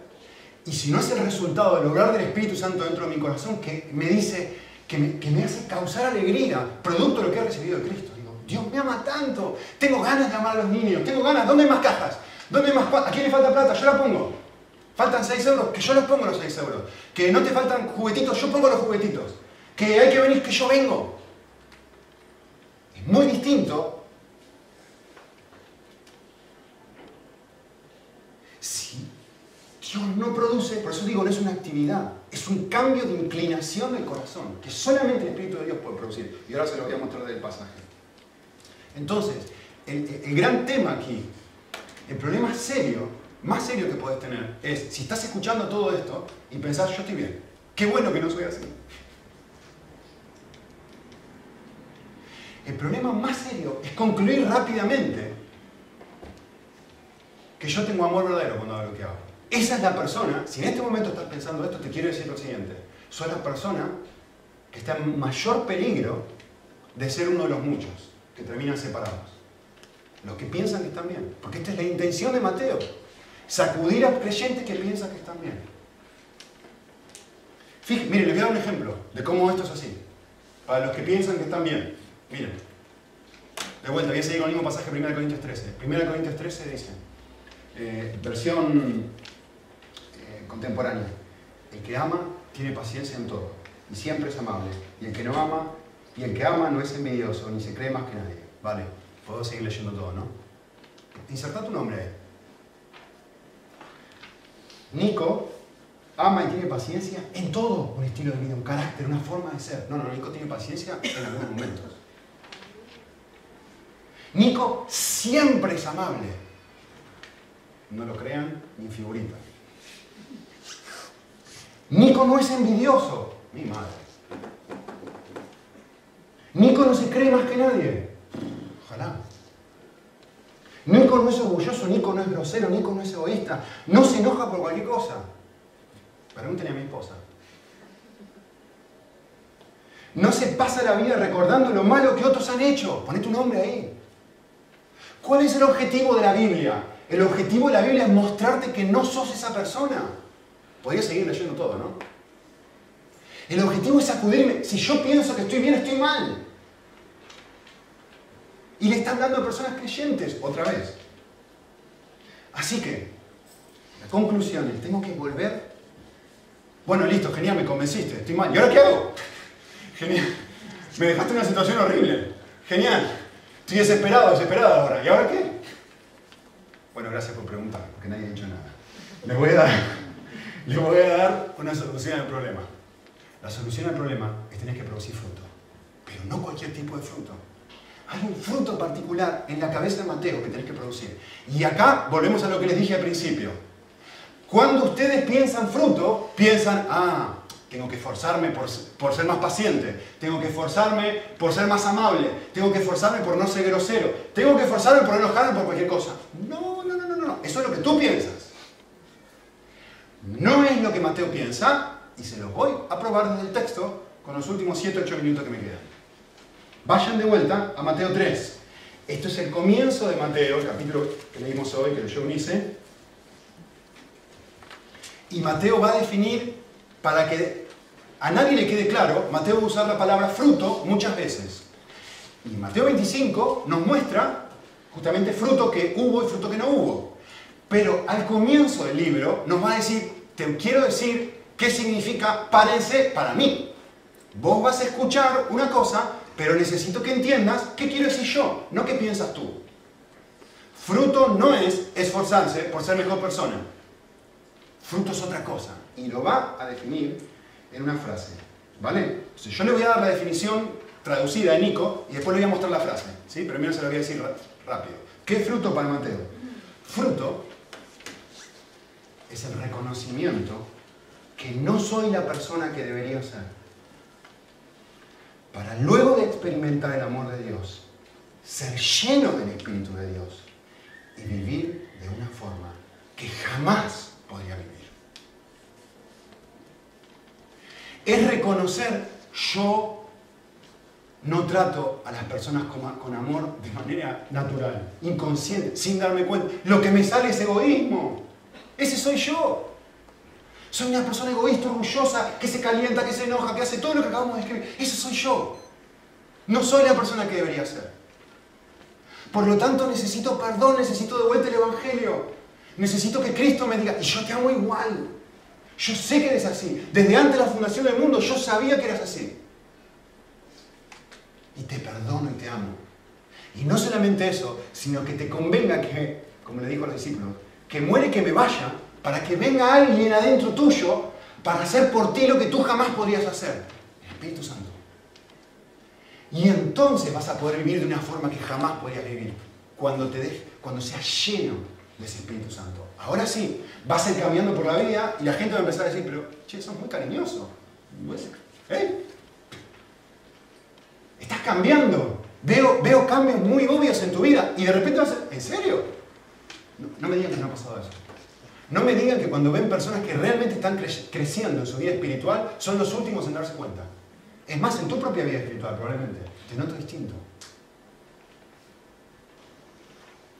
y si no es el resultado del lograr del Espíritu Santo dentro de mi corazón, que me dice, que me, que me hace causar alegría, producto de lo que he recibido de Cristo. Digo, Dios me ama tanto, tengo ganas de amar a los niños, tengo ganas, ¿dónde hay más cajas? ¿Dónde hay más ¿A quién le falta plata? Yo la pongo. Faltan 6 euros, que yo los pongo los 6 euros. Que no te faltan juguetitos, yo pongo los juguetitos. Que hay que venir, que yo vengo. Muy distinto si Dios no produce, por eso digo, no es una actividad, es un cambio de inclinación del corazón, que solamente el Espíritu de Dios puede producir. Y ahora se lo voy a mostrar del pasaje. Entonces, el, el gran tema aquí, el problema serio más serio que puedes tener es, si estás escuchando todo esto y pensás, yo estoy bien, qué bueno que no soy así. El problema más serio es concluir rápidamente que yo tengo amor verdadero cuando hago lo que hago. Esa es la persona, si en este momento estás pensando esto, te quiero decir lo siguiente. Soy la persona que está en mayor peligro de ser uno de los muchos que terminan separados. Los que piensan que están bien. Porque esta es la intención de Mateo sacudir a creyentes que piensan que están bien. Fíjense, les voy a dar un ejemplo de cómo esto es así. Para los que piensan que están bien. Miren, de vuelta, voy a seguir con el mismo pasaje de 1 Corintios 13. 1 Corintios 13 dice, eh, versión eh, contemporánea, el que ama tiene paciencia en todo y siempre es amable. Y el que no ama, y el que ama no es envidioso ni se cree más que nadie. Vale, puedo seguir leyendo todo, ¿no? Inserta tu nombre ahí. Nico ama y tiene paciencia en todo un estilo de vida, un carácter, una forma de ser. No, no, Nico tiene paciencia en algunos momentos. Nico siempre es amable. No lo crean ni figurita. Nico no es envidioso. Mi madre. Nico no se cree más que nadie. Ojalá. Nico no es orgulloso, Nico no es grosero, Nico no es egoísta, no se enoja por cualquier cosa. Pregúntenle a mi esposa. No se pasa la vida recordando lo malo que otros han hecho. Poné tu nombre ahí. ¿Cuál es el objetivo de la Biblia? El objetivo de la Biblia es mostrarte que no sos esa persona. Podría seguir leyendo todo, ¿no? El objetivo es sacudirme. Si yo pienso que estoy bien, estoy mal. Y le está hablando a personas creyentes otra vez. Así que, la conclusión es, tengo que volver. Bueno, listo, genial, me convenciste, estoy mal. ¿Y ahora qué hago? Genial. Me dejaste en una situación horrible. Genial. Estoy desesperado, desesperado ahora. ¿Y ahora qué? Bueno, gracias por preguntar, porque nadie ha dicho nada. Les voy a dar, les voy a dar una solución al problema. La solución al problema es tener que producir fruto. Pero no cualquier tipo de fruto hay un fruto particular en la cabeza de Mateo que tenés que producir. Y acá volvemos a lo que les dije al principio. Cuando ustedes piensan fruto, piensan, ah, tengo que esforzarme por, por, ser más paciente, tengo que esforzarme por ser más amable, tengo que esforzarme por no ser grosero, tengo que esforzarme por no enojarme por cualquier cosa. No, no, no, no, no, eso es lo que tú piensas. No es lo que Mateo piensa, y se lo voy a probar desde el texto con los últimos 7-8 minutos que me quedan. Vayan de vuelta a Mateo 3. Esto es el comienzo de Mateo, el capítulo que leímos hoy, que leyó Unice. Y Mateo va a definir, para que a nadie le quede claro, Mateo va a usar la palabra fruto muchas veces. Y Mateo 25 nos muestra justamente fruto que hubo y fruto que no hubo. Pero al comienzo del libro nos va a decir, te quiero decir qué significa parece para mí. Vos vas a escuchar una cosa pero necesito que entiendas qué quiero decir yo, no qué piensas tú. Fruto no es esforzarse por ser mejor persona. Fruto es otra cosa. Y lo va a definir en una frase. ¿Vale? yo le voy a dar la definición traducida de Nico y después le voy a mostrar la frase. ¿sí? Primero se la voy a decir rápido. ¿Qué fruto para Mateo? Fruto es el reconocimiento que no soy la persona que debería ser. Para luego de experimentar el amor de Dios, ser lleno del Espíritu de Dios y vivir de una forma que jamás podría vivir. Es reconocer yo no trato a las personas con, amor de manera natural, inconsciente, sin darme cuenta. Lo que me sale es egoísmo. Ese soy yo. Soy una persona egoísta, orgullosa, que se calienta, que se enoja, que hace todo lo que acabamos de escribir. Ese soy yo. No soy la persona que debería ser. Por lo tanto, necesito perdón, necesito de vuelta el Evangelio. Necesito que Cristo me diga, y yo te amo igual. Yo sé que eres así. Desde antes de la fundación del mundo yo sabía que eras así y te perdono y te amo. Y no solamente eso, sino que te convenga que, como le dijo a los discípulos, que muere que me vaya para que venga alguien adentro tuyo para hacer por ti lo que tú jamás podrías hacer. Espíritu Santo. Y entonces vas a poder vivir de una forma que jamás podrías vivir. Cuando, te cuando seas lleno de ese Espíritu Santo. Ahora sí, vas a ir caminando por la vida y la gente va a empezar a decir, pero, che, sos muy cariñoso. ¿Eh? Estás cambiando. Veo, veo cambios muy obvios en tu vida y de repente vas a... ¿En serio? No, me digan que no ha pasado eso. No me digan que cuando ven personas que realmente están creciendo en su vida espiritual, son los últimos en darse cuenta. Es más, en tu propia vida espiritual probablemente. Te noto distinto.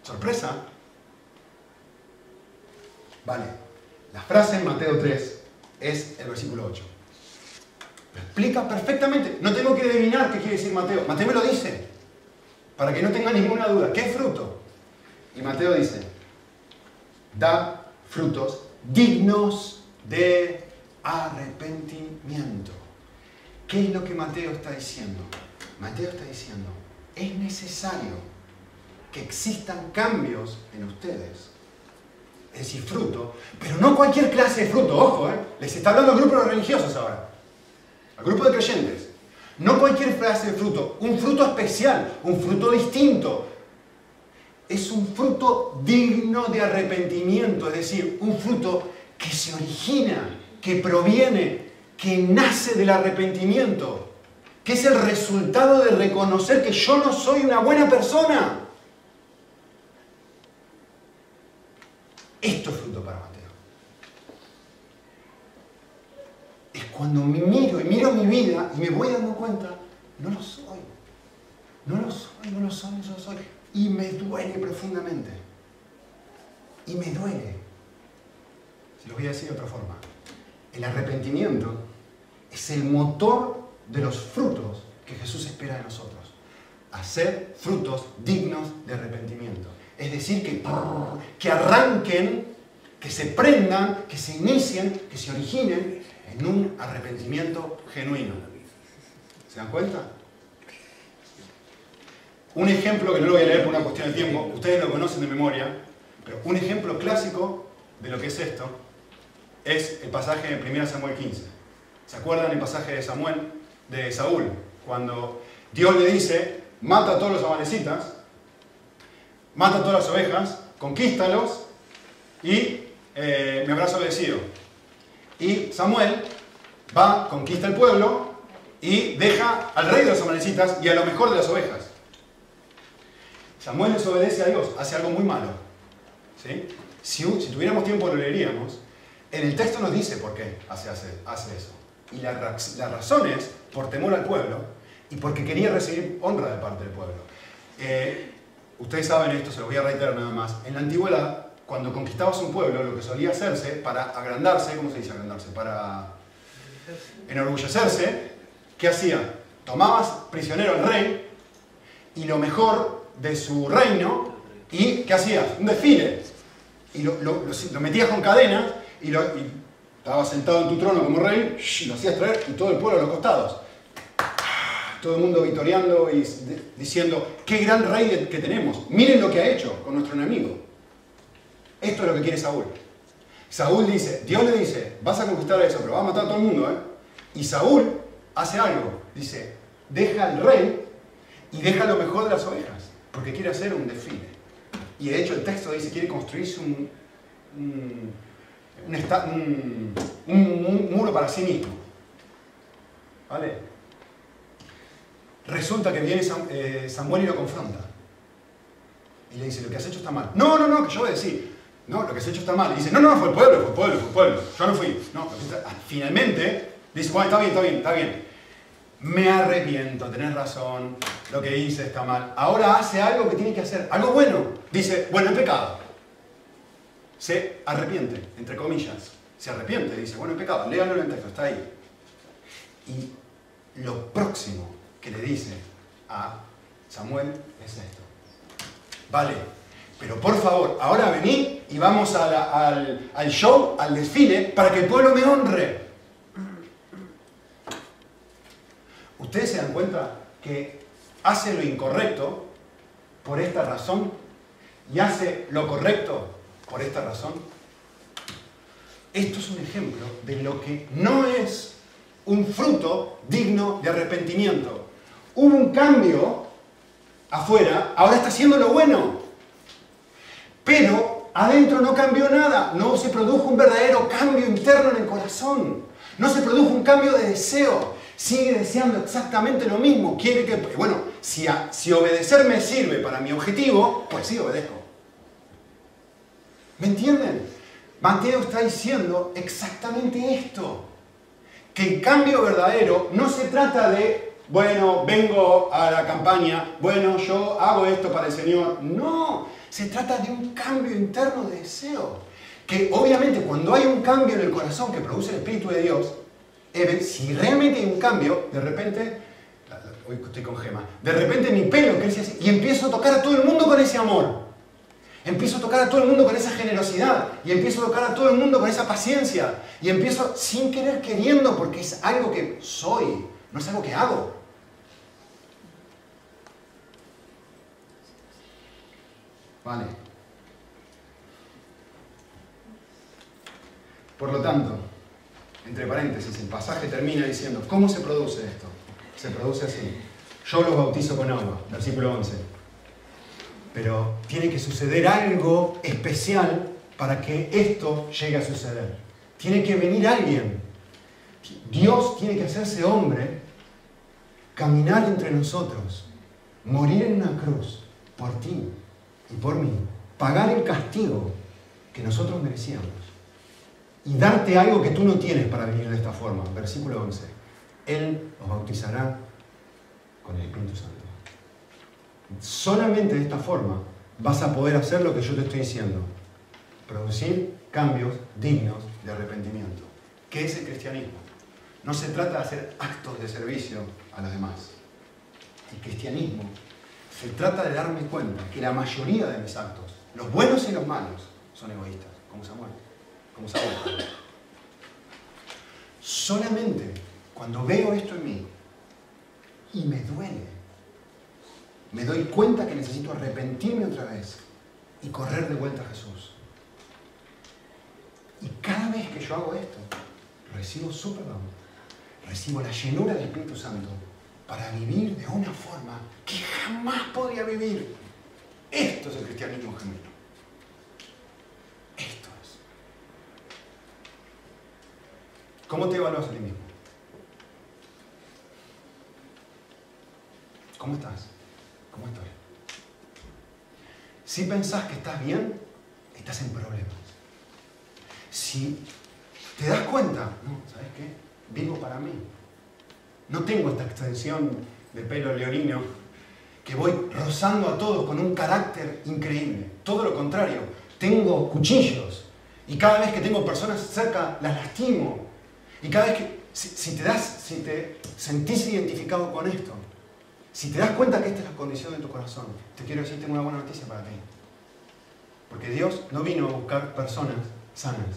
¿Sorpresa? Vale. La frase en Mateo 3 es el versículo 8. Lo explica perfectamente. No tengo que adivinar qué quiere decir Mateo. Mateo me lo dice. Para que no tenga ninguna duda. ¿Qué fruto? Y Mateo dice, da frutos dignos de arrepentimiento. ¿Qué es lo que Mateo está diciendo? Mateo está diciendo, es necesario que existan cambios en ustedes. Es decir, fruto, pero no cualquier clase de fruto, ojo, ¿eh? les está hablando grupos religiosos ahora grupo de creyentes. No cualquier frase de fruto, un fruto especial, un fruto distinto. Es un fruto digno de arrepentimiento, es decir, un fruto que se origina, que proviene, que nace del arrepentimiento, que es el resultado de reconocer que yo no soy una buena persona. Esto es fruto para Mateo. es cuando me miro y miro mi vida y me voy dando cuenta, no lo soy. No lo soy, no lo soy, no lo soy. Y me duele profundamente. Y me duele. Se lo voy a decir de otra forma. El arrepentimiento es el motor de los frutos que Jesús espera de nosotros. Hacer frutos dignos de arrepentimiento. Es decir, que, que arranquen, que se prendan, que se inicien, que se originen en un arrepentimiento genuino. ¿Se dan cuenta? Un ejemplo que no lo voy a leer por una cuestión de tiempo, ustedes lo conocen de memoria, pero un ejemplo clásico de lo que es esto es el pasaje de 1 Samuel 15. ¿Se acuerdan el pasaje de Samuel, de Saúl? Cuando Dios le dice, mata a todos los amanecitas, mata a todas las ovejas, conquístalos y eh, me habrás obedecido. Y Samuel va, conquista el pueblo y deja al rey de los amanecitas y a lo mejor de las ovejas. Samuel desobedece a Dios, hace algo muy malo. ¿sí? Si, tuviéramos tiempo lo leeríamos. En el texto nos dice por qué hace, eso. Y la, razón es por temor al pueblo y porque quería recibir honra de parte del pueblo. Eh, ustedes saben esto, se lo voy a reiterar nada más. En la antigüedad cuando conquistabas un pueblo, lo que solía hacerse para agrandarse, ¿cómo se dice agrandarse? Para enorgullecerse, ¿qué hacía? Tomabas prisionero al rey y lo mejor de su reino, y ¿qué hacías? Un desfile. Y lo, metías con cadenas y, lo, estabas sentado en tu trono como rey, lo hacías traer y todo el pueblo a los costados. Todo el mundo vitoreando y diciendo, qué gran rey que tenemos. Miren lo que ha hecho con nuestro enemigo. Esto es lo que quiere Saúl. Saúl dice, Dios le dice, vas a conquistar eso, pero vas a matar a todo el mundo, ¿eh? Y Saúl hace algo, dice, deja al rey y deja lo mejor de las ovejas, porque quiere hacer un desfile. Y de hecho el texto dice, quiere construirse un, un, un muro para sí mismo. ¿Vale? Resulta que viene eh, Samuel y lo confronta. Y le dice, lo que has hecho está mal. No, no, no, que yo voy a decir. No, lo que has hecho está mal. Y dice, no, no, fue el pueblo, fue el pueblo, fue el pueblo. Yo no fui. No, finalmente dice, bueno, está bien, está bien, está bien. Me arrepiento, tenés razón, lo que hice está mal. Ahora hace algo que tiene que hacer, algo bueno. Dice, bueno, es pecado. Se arrepiente, entre comillas. Se arrepiente, dice, bueno, es pecado. Léanlo en el texto, está ahí. Y lo próximo que le dice a Samuel es esto. Vale, pero por favor, ahora vení y vamos al, al show, al desfile, para que el pueblo me honre. Ustedes se dan cuenta que hace lo incorrecto por esta razón y hace lo correcto por esta razón. Esto es un ejemplo de lo que no es un fruto digno de arrepentimiento hubo un cambio afuera, ahora está haciendo lo bueno. Pero adentro no cambió nada, no se produjo un verdadero cambio interno en el corazón, no se produjo un cambio de deseo, sigue deseando exactamente lo mismo, quiere que, bueno, si, si obedecer me sirve para mi objetivo, pues sí obedezco. ¿Me entienden? Mateo está diciendo exactamente esto, que el cambio verdadero no se trata de bueno, vengo a la campaña, bueno, yo hago esto para el Señor. No, se trata de un cambio interno de deseo. Que obviamente cuando hay un cambio en el corazón que produce el Espíritu de Dios, si realmente hay un cambio, de repente, hoy estoy con gema, de repente mi pelo crece así y empiezo a tocar a todo el mundo con ese amor. Empiezo a tocar a todo el mundo con esa generosidad y empiezo a tocar a todo el mundo con esa paciencia y empiezo sin querer queriendo porque es algo que soy, no es algo que hago. Vale. Por lo tanto, entre paréntesis, el pasaje termina diciendo, ¿cómo se produce esto? Se produce así. Yo los bautizo con agua, versículo 11. Pero tiene que suceder algo especial para que esto llegue a suceder. Tiene que venir alguien. Dios tiene que hacerse hombre, caminar entre nosotros, morir en una cruz por ti, y por mí, pagar el castigo que nosotros merecíamos y darte algo que tú no tienes para venir de esta forma. Versículo 11. Él os bautizará con el Espíritu Santo. Solamente de esta forma vas a poder hacer lo que yo te estoy diciendo. Producir cambios dignos de arrepentimiento. ¿Qué es el cristianismo? No se trata de hacer actos de servicio a los demás. El cristianismo se trata de darme cuenta que la mayoría de mis actos, los buenos y los malos, son egoístas, como Samuel, como Samuel. Solamente cuando veo esto en mí y me duele, me doy cuenta que necesito arrepentirme otra vez y correr de vuelta a Jesús. Y cada vez que yo hago esto, recibo su perdón, recibo la llenura del Espíritu Santo para vivir de una forma que jamás podría vivir. Esto es el cristianismo genuino. Esto es. ¿Cómo te evalúas a ti mismo? ¿Cómo estás? ¿Cómo estoy? Si pensás que estás bien, estás en problemas. Si te das cuenta, no, ¿sabes qué? Vivo para mí. No tengo esta extensión de pelo leonino que voy rozando a todos con un carácter increíble. Todo lo contrario, tengo cuchillos y cada vez que tengo personas cerca las lastimo. Y cada vez que, si, te das, si te sentís identificado con esto, si te das cuenta que esta es la condición de tu corazón, te quiero decir, tengo una buena noticia para ti. Porque Dios no vino a buscar personas sanas.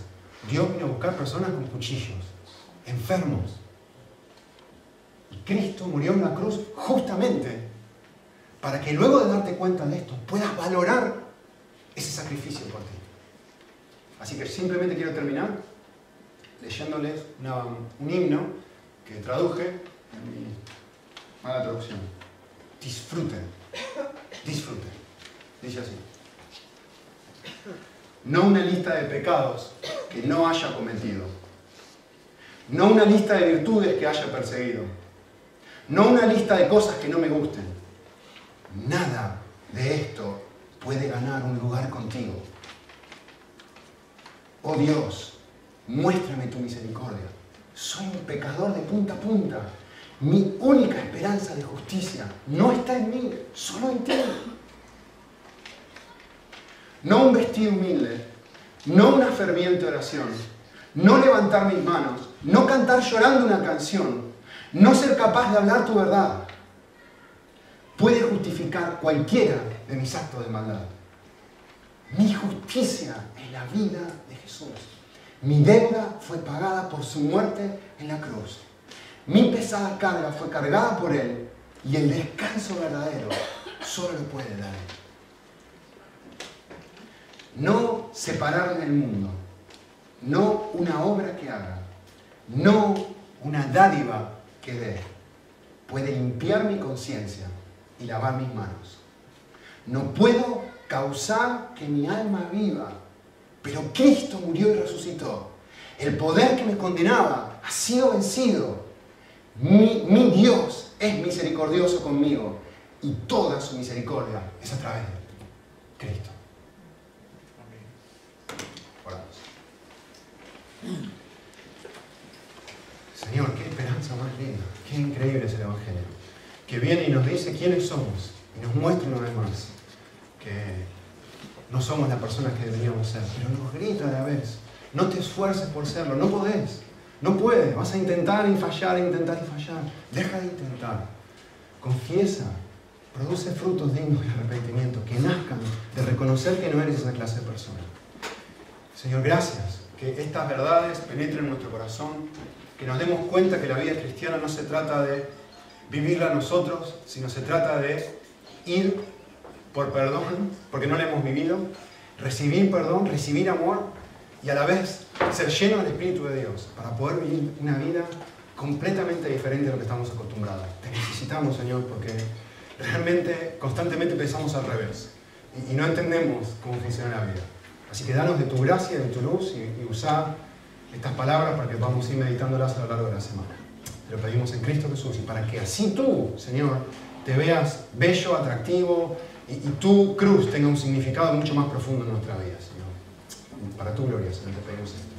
Dios vino a buscar personas con cuchillos, enfermos, Cristo murió en la cruz justamente para que luego de darte cuenta de esto puedas valorar ese sacrificio por ti. Así que simplemente quiero terminar leyéndoles un himno que traduje en mi mala traducción. Disfruten, disfruten. Dice así. No una lista de pecados que no haya cometido. No una lista de virtudes que haya perseguido. No una lista de cosas que no me gusten. Nada de esto puede ganar un lugar contigo. Oh Dios, muéstrame tu misericordia. Soy un pecador de punta a punta. Mi única esperanza de justicia no está en mí, solo en ti. No un vestido humilde, no una ferviente oración, no levantar mis manos, no cantar llorando una canción, no ser capaz de hablar tu verdad, puede justificar cualquiera de mis actos de maldad. Mi justicia es la vida de Jesús. Mi deuda fue pagada por su muerte en la cruz. Mi pesada carga fue cargada por Él y el descanso verdadero solo lo puede dar. No separar del mundo, no una obra que haga, no una dádiva que dé, puede limpiar mi conciencia y lavar mis manos. No puedo causar que mi alma viva, pero Cristo murió y resucitó. El poder que me condenaba ha sido vencido. Mi, mi Dios es misericordioso conmigo y toda su misericordia es a través de Cristo. Señor, más linda, qué increíble es el Evangelio que viene y nos dice quiénes somos y nos muestra una vez más que no somos las personas que deberíamos ser, pero nos grita a la vez, no te esfuerces por serlo, no podés, no puedes, vas a intentar y fallar, intentar y fallar, deja de intentar, confiesa, produce frutos dignos de arrepentimiento, que nazcan de reconocer que no eres esa clase de persona. Señor, gracias, que estas verdades penetren en nuestro corazón, que nos demos cuenta que la vida cristiana no se trata de vivirla nosotros, sino se trata de ir por perdón, porque no la hemos vivido, recibir perdón, recibir amor y a la vez ser lleno del Espíritu de Dios para poder vivir una vida completamente diferente a lo que estamos acostumbrados. Te necesitamos, Señor, porque realmente constantemente pensamos al revés y, no entendemos cómo funciona la vida. Así que danos de tu gracia, de tu luz y, y estas palabras para que podamos ir meditándolas a lo largo de la semana. Te lo pedimos en Cristo Jesús y para que así tú, Señor, te veas bello, atractivo y, tu cruz tenga un significado mucho más profundo en nuestra vida, Señor. Para tu gloria, Señor, te pedimos esto.